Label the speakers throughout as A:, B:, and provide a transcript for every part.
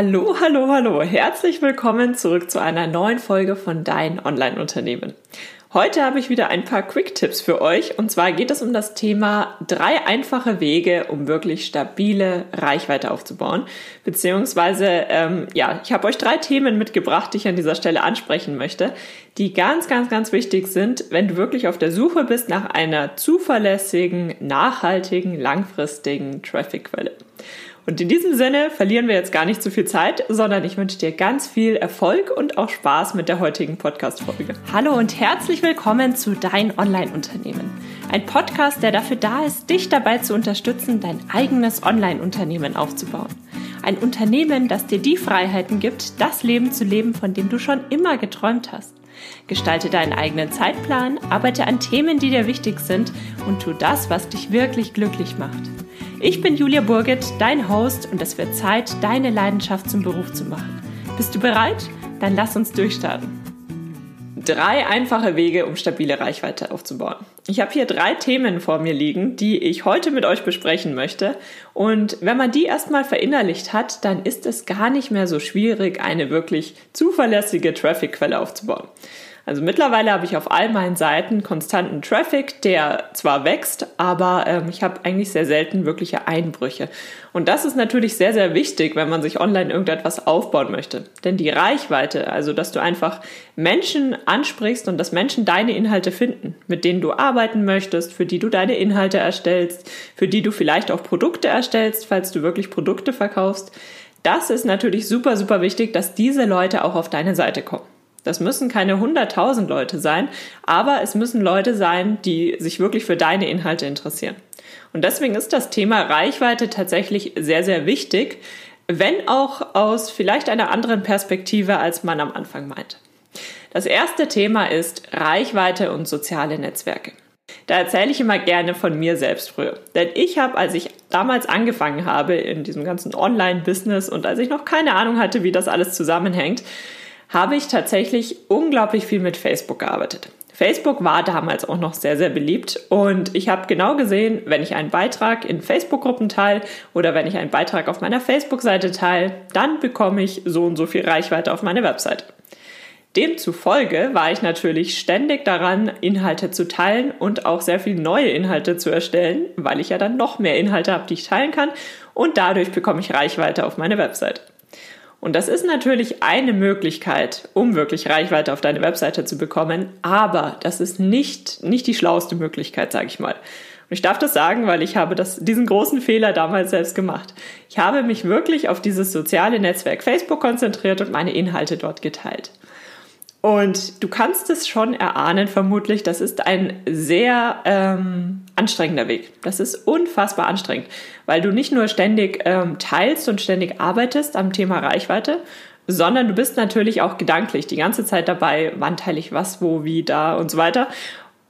A: Hallo, hallo, hallo. Herzlich willkommen zurück zu einer neuen Folge von Dein Online-Unternehmen. Heute habe ich wieder ein paar Quick-Tipps für euch und zwar geht es um das Thema drei einfache Wege, um wirklich stabile Reichweite aufzubauen. Beziehungsweise, ähm, ja, ich habe euch drei Themen mitgebracht, die ich an dieser Stelle ansprechen möchte, die ganz, ganz, ganz wichtig sind, wenn du wirklich auf der Suche bist nach einer zuverlässigen, nachhaltigen, langfristigen Traffic-Quelle. Und in diesem Sinne verlieren wir jetzt gar nicht zu viel Zeit, sondern ich wünsche dir ganz viel Erfolg und auch Spaß mit der heutigen Podcast-Folge.
B: Hallo und herzlich willkommen zu Dein Online-Unternehmen. Ein Podcast, der dafür da ist, dich dabei zu unterstützen, dein eigenes Online-Unternehmen aufzubauen. Ein Unternehmen, das dir die Freiheiten gibt, das Leben zu leben, von dem du schon immer geträumt hast. Gestalte deinen eigenen Zeitplan, arbeite an Themen, die dir wichtig sind und tu das, was dich wirklich glücklich macht. Ich bin Julia Burget, dein Host und es wird Zeit, deine Leidenschaft zum Beruf zu machen. Bist du bereit? Dann lass uns durchstarten.
A: Drei einfache Wege, um stabile Reichweite aufzubauen. Ich habe hier drei Themen vor mir liegen, die ich heute mit euch besprechen möchte. Und wenn man die erstmal verinnerlicht hat, dann ist es gar nicht mehr so schwierig, eine wirklich zuverlässige Traffic-Quelle aufzubauen. Also mittlerweile habe ich auf all meinen Seiten konstanten Traffic, der zwar wächst, aber ähm, ich habe eigentlich sehr selten wirkliche Einbrüche. Und das ist natürlich sehr, sehr wichtig, wenn man sich online irgendetwas aufbauen möchte. Denn die Reichweite, also dass du einfach Menschen ansprichst und dass Menschen deine Inhalte finden, mit denen du arbeiten möchtest, für die du deine Inhalte erstellst, für die du vielleicht auch Produkte erstellst, falls du wirklich Produkte verkaufst. Das ist natürlich super, super wichtig, dass diese Leute auch auf deine Seite kommen. Das müssen keine hunderttausend Leute sein, aber es müssen Leute sein, die sich wirklich für deine Inhalte interessieren. Und deswegen ist das Thema Reichweite tatsächlich sehr, sehr wichtig, wenn auch aus vielleicht einer anderen Perspektive, als man am Anfang meint. Das erste Thema ist Reichweite und soziale Netzwerke. Da erzähle ich immer gerne von mir selbst früher. Denn ich habe, als ich damals angefangen habe in diesem ganzen Online-Business und als ich noch keine Ahnung hatte, wie das alles zusammenhängt, habe ich tatsächlich unglaublich viel mit Facebook gearbeitet. Facebook war damals auch noch sehr, sehr beliebt und ich habe genau gesehen, wenn ich einen Beitrag in Facebook-Gruppen teile oder wenn ich einen Beitrag auf meiner Facebook-Seite teile, dann bekomme ich so und so viel Reichweite auf meine Webseite. Demzufolge war ich natürlich ständig daran, Inhalte zu teilen und auch sehr viele neue Inhalte zu erstellen, weil ich ja dann noch mehr Inhalte habe, die ich teilen kann und dadurch bekomme ich Reichweite auf meine Webseite. Und das ist natürlich eine Möglichkeit, um wirklich Reichweite auf deine Webseite zu bekommen, aber das ist nicht, nicht die schlauste Möglichkeit, sage ich mal. Und ich darf das sagen, weil ich habe das, diesen großen Fehler damals selbst gemacht. Ich habe mich wirklich auf dieses soziale Netzwerk Facebook konzentriert und meine Inhalte dort geteilt. Und du kannst es schon erahnen, vermutlich, das ist ein sehr ähm, anstrengender Weg. Das ist unfassbar anstrengend, weil du nicht nur ständig ähm, teilst und ständig arbeitest am Thema Reichweite, sondern du bist natürlich auch gedanklich die ganze Zeit dabei, wann teile ich was, wo, wie, da und so weiter.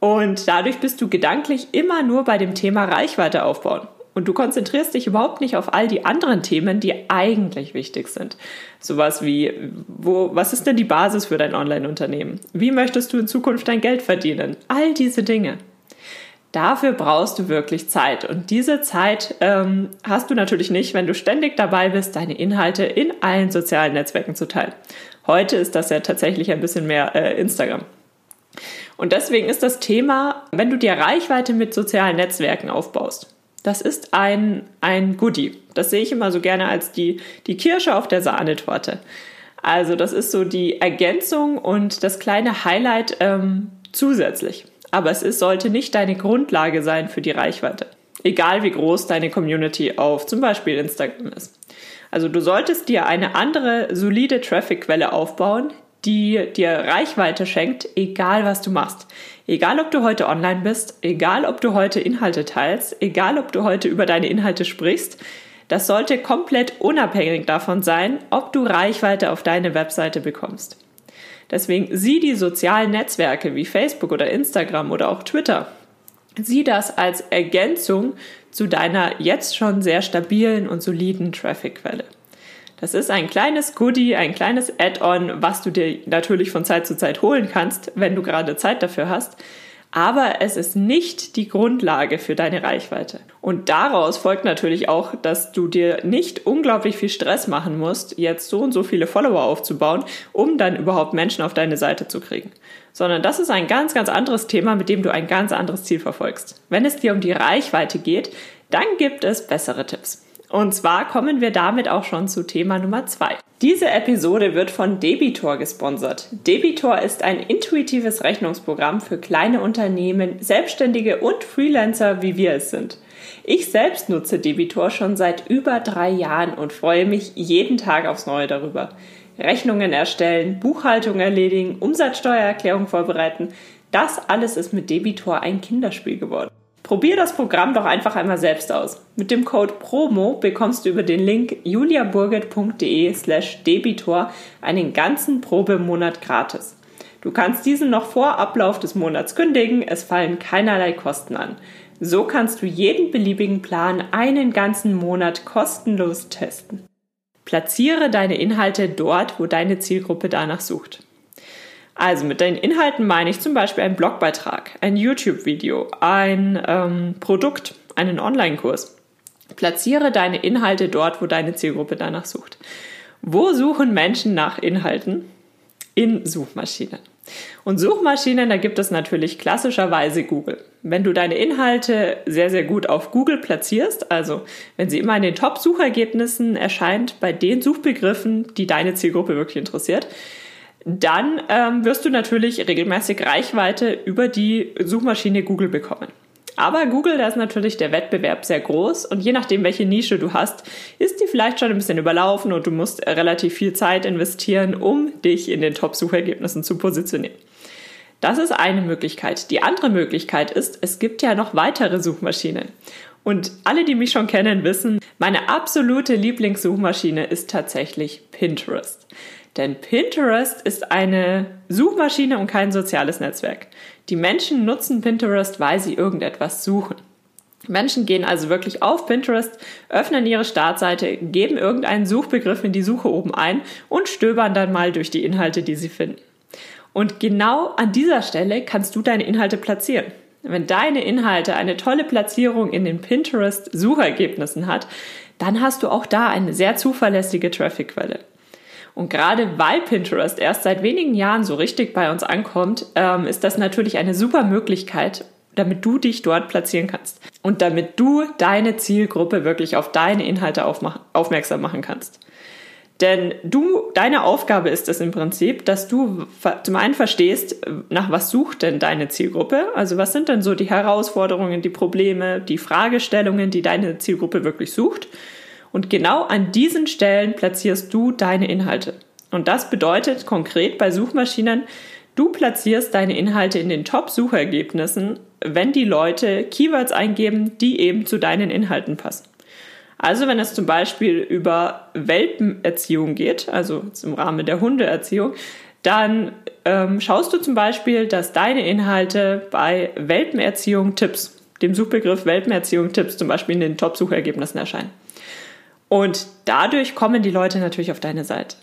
A: Und dadurch bist du gedanklich immer nur bei dem Thema Reichweite aufbauen. Und du konzentrierst dich überhaupt nicht auf all die anderen Themen, die eigentlich wichtig sind. Sowas wie, wo, was ist denn die Basis für dein Online-Unternehmen? Wie möchtest du in Zukunft dein Geld verdienen? All diese Dinge. Dafür brauchst du wirklich Zeit. Und diese Zeit ähm, hast du natürlich nicht, wenn du ständig dabei bist, deine Inhalte in allen sozialen Netzwerken zu teilen. Heute ist das ja tatsächlich ein bisschen mehr äh, Instagram. Und deswegen ist das Thema, wenn du dir Reichweite mit sozialen Netzwerken aufbaust, das ist ein, ein Goodie. Das sehe ich immer so gerne als die, die Kirsche auf der Sahnetorte. Also das ist so die Ergänzung und das kleine Highlight ähm, zusätzlich. Aber es ist, sollte nicht deine Grundlage sein für die Reichweite. Egal wie groß deine Community auf zum Beispiel Instagram ist. Also du solltest dir eine andere solide Traffic-Quelle aufbauen, die dir Reichweite schenkt, egal was du machst. Egal ob du heute online bist, egal ob du heute Inhalte teilst, egal ob du heute über deine Inhalte sprichst, das sollte komplett unabhängig davon sein, ob du Reichweite auf deine Webseite bekommst. Deswegen sieh die sozialen Netzwerke wie Facebook oder Instagram oder auch Twitter. Sieh das als Ergänzung zu deiner jetzt schon sehr stabilen und soliden Traffic-Quelle. Das ist ein kleines Goodie, ein kleines Add-on, was du dir natürlich von Zeit zu Zeit holen kannst, wenn du gerade Zeit dafür hast. aber es ist nicht die Grundlage für deine Reichweite. Und daraus folgt natürlich auch, dass du dir nicht unglaublich viel Stress machen musst, jetzt so und so viele Follower aufzubauen, um dann überhaupt Menschen auf deine Seite zu kriegen. Sondern das ist ein ganz, ganz anderes Thema, mit dem du ein ganz anderes Ziel verfolgst. Wenn es dir um die Reichweite geht, dann gibt es bessere Tipps. Und zwar kommen wir damit auch schon zu Thema Nummer zwei. Diese Episode wird von Debitor gesponsert. Debitor ist ein intuitives Rechnungsprogramm für kleine Unternehmen, Selbstständige und Freelancer, wie wir es sind. Ich selbst nutze Debitor schon seit über drei Jahren und freue mich jeden Tag aufs Neue darüber. Rechnungen erstellen, Buchhaltung erledigen, Umsatzsteuererklärung vorbereiten, das alles ist mit Debitor ein Kinderspiel geworden. Probier das Programm doch einfach einmal selbst aus. Mit dem Code PROMO bekommst du über den Link juliaburget.de slash debitor einen ganzen Probemonat gratis. Du kannst diesen noch vor Ablauf des Monats kündigen, es fallen keinerlei Kosten an. So kannst du jeden beliebigen Plan einen ganzen Monat kostenlos testen. Platziere deine Inhalte dort, wo deine Zielgruppe danach sucht. Also mit deinen Inhalten meine ich zum Beispiel einen Blogbeitrag, ein YouTube-Video, ein ähm, Produkt, einen Online-Kurs. Platziere deine Inhalte dort, wo deine Zielgruppe danach sucht. Wo suchen Menschen nach Inhalten? In Suchmaschinen. Und Suchmaschinen, da gibt es natürlich klassischerweise Google. Wenn du deine Inhalte sehr, sehr gut auf Google platzierst, also wenn sie immer in den Top-Suchergebnissen erscheint, bei den Suchbegriffen, die deine Zielgruppe wirklich interessiert, dann ähm, wirst du natürlich regelmäßig Reichweite über die Suchmaschine Google bekommen. Aber Google, da ist natürlich der Wettbewerb sehr groß und je nachdem, welche Nische du hast, ist die vielleicht schon ein bisschen überlaufen und du musst relativ viel Zeit investieren, um dich in den Top-Suchergebnissen zu positionieren. Das ist eine Möglichkeit. Die andere Möglichkeit ist, es gibt ja noch weitere Suchmaschinen. Und alle, die mich schon kennen, wissen, meine absolute Lieblingssuchmaschine ist tatsächlich Pinterest. Denn Pinterest ist eine Suchmaschine und kein soziales Netzwerk. Die Menschen nutzen Pinterest, weil sie irgendetwas suchen. Menschen gehen also wirklich auf Pinterest, öffnen ihre Startseite, geben irgendeinen Suchbegriff in die Suche oben ein und stöbern dann mal durch die Inhalte, die sie finden. Und genau an dieser Stelle kannst du deine Inhalte platzieren. Wenn deine Inhalte eine tolle Platzierung in den Pinterest-Suchergebnissen hat, dann hast du auch da eine sehr zuverlässige Trafficquelle. Und gerade weil Pinterest erst seit wenigen Jahren so richtig bei uns ankommt, ähm, ist das natürlich eine super Möglichkeit, damit du dich dort platzieren kannst und damit du deine Zielgruppe wirklich auf deine Inhalte aufmerksam machen kannst. Denn du, deine Aufgabe ist es im Prinzip, dass du zum einen verstehst, nach was sucht denn deine Zielgruppe? Also was sind denn so die Herausforderungen, die Probleme, die Fragestellungen, die deine Zielgruppe wirklich sucht? Und genau an diesen Stellen platzierst du deine Inhalte. Und das bedeutet konkret bei Suchmaschinen, du platzierst deine Inhalte in den Top-Suchergebnissen, wenn die Leute Keywords eingeben, die eben zu deinen Inhalten passen. Also wenn es zum Beispiel über Welpenerziehung geht, also im Rahmen der Hundeerziehung, dann ähm, schaust du zum Beispiel, dass deine Inhalte bei Welpenerziehung Tipps, dem Suchbegriff Welpenerziehung Tipps zum Beispiel in den Top-Suchergebnissen erscheinen. Und dadurch kommen die Leute natürlich auf deine Seite.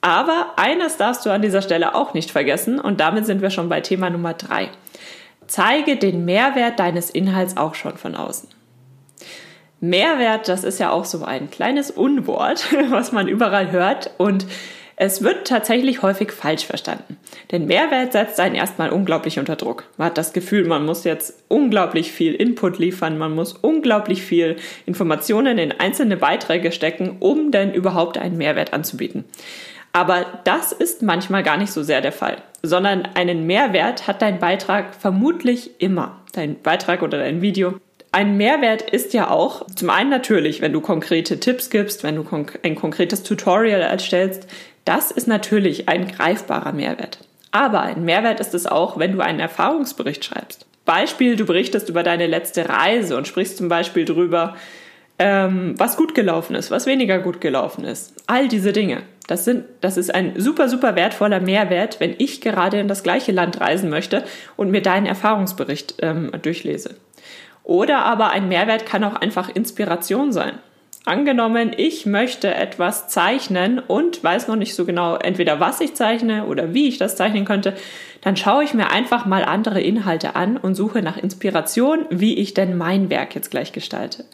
A: Aber eines darfst du an dieser Stelle auch nicht vergessen und damit sind wir schon bei Thema Nummer drei. Zeige den Mehrwert deines Inhalts auch schon von außen. Mehrwert, das ist ja auch so ein kleines Unwort, was man überall hört und es wird tatsächlich häufig falsch verstanden. Denn Mehrwert setzt einen erstmal unglaublich unter Druck. Man hat das Gefühl, man muss jetzt unglaublich viel Input liefern, man muss unglaublich viel Informationen in einzelne Beiträge stecken, um denn überhaupt einen Mehrwert anzubieten. Aber das ist manchmal gar nicht so sehr der Fall, sondern einen Mehrwert hat dein Beitrag vermutlich immer. Dein Beitrag oder dein Video. Ein Mehrwert ist ja auch zum einen natürlich, wenn du konkrete Tipps gibst, wenn du ein konkretes Tutorial erstellst, das ist natürlich ein greifbarer Mehrwert. Aber ein Mehrwert ist es auch, wenn du einen Erfahrungsbericht schreibst. Beispiel, du berichtest über deine letzte Reise und sprichst zum Beispiel darüber, ähm, was gut gelaufen ist, was weniger gut gelaufen ist. All diese Dinge. Das, sind, das ist ein super, super wertvoller Mehrwert, wenn ich gerade in das gleiche Land reisen möchte und mir deinen Erfahrungsbericht ähm, durchlese. Oder aber ein Mehrwert kann auch einfach Inspiration sein. Angenommen, ich möchte etwas zeichnen und weiß noch nicht so genau, entweder was ich zeichne oder wie ich das zeichnen könnte, dann schaue ich mir einfach mal andere Inhalte an und suche nach Inspiration, wie ich denn mein Werk jetzt gleich gestalte.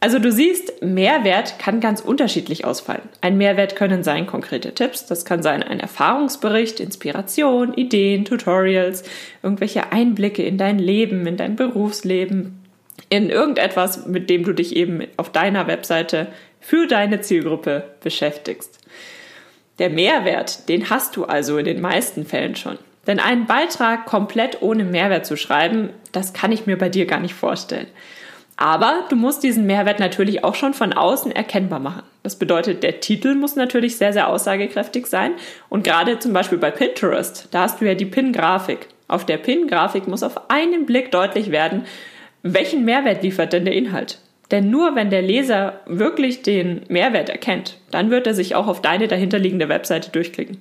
A: Also du siehst, Mehrwert kann ganz unterschiedlich ausfallen. Ein Mehrwert können sein konkrete Tipps, das kann sein ein Erfahrungsbericht, Inspiration, Ideen, Tutorials, irgendwelche Einblicke in dein Leben, in dein Berufsleben, in irgendetwas, mit dem du dich eben auf deiner Webseite für deine Zielgruppe beschäftigst. Der Mehrwert, den hast du also in den meisten Fällen schon. Denn einen Beitrag komplett ohne Mehrwert zu schreiben, das kann ich mir bei dir gar nicht vorstellen. Aber du musst diesen Mehrwert natürlich auch schon von außen erkennbar machen. Das bedeutet, der Titel muss natürlich sehr, sehr aussagekräftig sein. Und gerade zum Beispiel bei Pinterest, da hast du ja die Pin-Grafik. Auf der Pin-Grafik muss auf einen Blick deutlich werden, welchen Mehrwert liefert denn der Inhalt? Denn nur wenn der Leser wirklich den Mehrwert erkennt, dann wird er sich auch auf deine dahinterliegende Webseite durchklicken.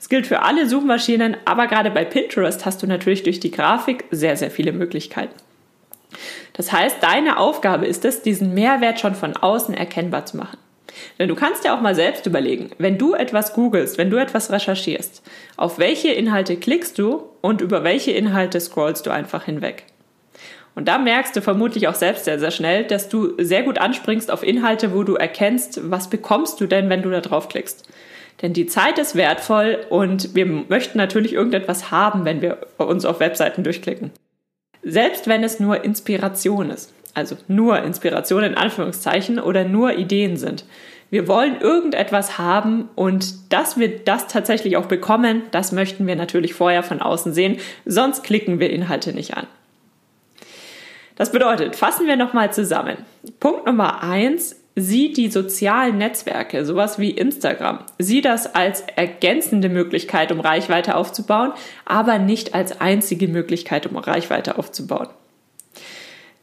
A: Es gilt für alle Suchmaschinen, aber gerade bei Pinterest hast du natürlich durch die Grafik sehr, sehr viele Möglichkeiten. Das heißt, deine Aufgabe ist es, diesen Mehrwert schon von außen erkennbar zu machen. Denn du kannst ja auch mal selbst überlegen, wenn du etwas googelst, wenn du etwas recherchierst, auf welche Inhalte klickst du und über welche Inhalte scrollst du einfach hinweg. Und da merkst du vermutlich auch selbst sehr, sehr schnell, dass du sehr gut anspringst auf Inhalte, wo du erkennst, was bekommst du denn, wenn du da draufklickst. Denn die Zeit ist wertvoll und wir möchten natürlich irgendetwas haben, wenn wir uns auf Webseiten durchklicken. Selbst wenn es nur Inspiration ist, also nur Inspiration in Anführungszeichen oder nur Ideen sind. Wir wollen irgendetwas haben und dass wir das tatsächlich auch bekommen, das möchten wir natürlich vorher von außen sehen, sonst klicken wir Inhalte nicht an. Das bedeutet, fassen wir nochmal zusammen. Punkt Nummer eins, sieh die sozialen Netzwerke, sowas wie Instagram, sieh das als ergänzende Möglichkeit, um Reichweite aufzubauen, aber nicht als einzige Möglichkeit, um Reichweite aufzubauen.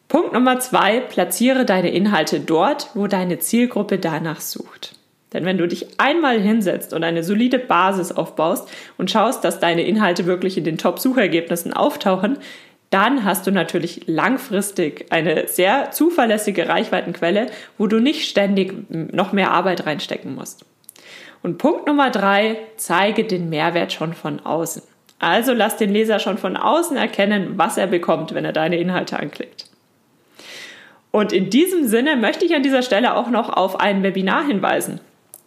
A: Punkt Nummer zwei, platziere deine Inhalte dort, wo deine Zielgruppe danach sucht. Denn wenn du dich einmal hinsetzt und eine solide Basis aufbaust und schaust, dass deine Inhalte wirklich in den Top-Suchergebnissen auftauchen, dann hast du natürlich langfristig eine sehr zuverlässige Reichweitenquelle, wo du nicht ständig noch mehr Arbeit reinstecken musst. Und Punkt Nummer drei, zeige den Mehrwert schon von außen. Also lass den Leser schon von außen erkennen, was er bekommt, wenn er deine Inhalte anklickt. Und in diesem Sinne möchte ich an dieser Stelle auch noch auf ein Webinar hinweisen.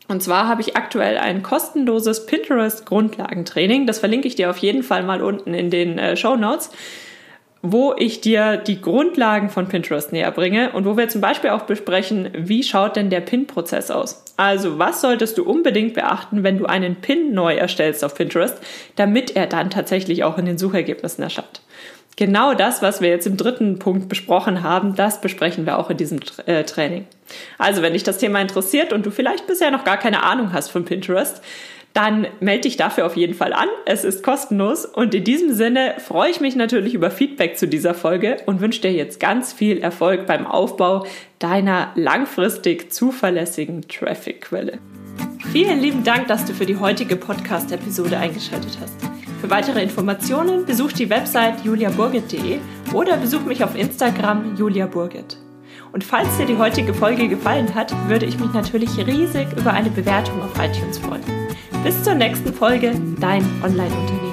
A: Und zwar habe ich aktuell ein kostenloses Pinterest Grundlagentraining. Das verlinke ich dir auf jeden Fall mal unten in den äh, Show Notes wo ich dir die Grundlagen von Pinterest näher bringe und wo wir zum Beispiel auch besprechen, wie schaut denn der Pin-Prozess aus? Also was solltest du unbedingt beachten, wenn du einen Pin neu erstellst auf Pinterest, damit er dann tatsächlich auch in den Suchergebnissen erscheint? Genau das, was wir jetzt im dritten Punkt besprochen haben, das besprechen wir auch in diesem äh, Training. Also, wenn dich das Thema interessiert und du vielleicht bisher noch gar keine Ahnung hast von Pinterest, dann melde dich dafür auf jeden Fall an. Es ist kostenlos und in diesem Sinne freue ich mich natürlich über Feedback zu dieser Folge und wünsche dir jetzt ganz viel Erfolg beim Aufbau deiner langfristig zuverlässigen Traffic-Quelle. Vielen lieben Dank, dass du für die heutige Podcast-Episode eingeschaltet hast. Für weitere Informationen besuch die Website juliaburgit.de oder besuch mich auf Instagram juliaburgit. Und falls dir die heutige Folge gefallen hat, würde ich mich natürlich riesig über eine Bewertung auf iTunes freuen. Bis zur nächsten Folge, dein Online-Unternehmen.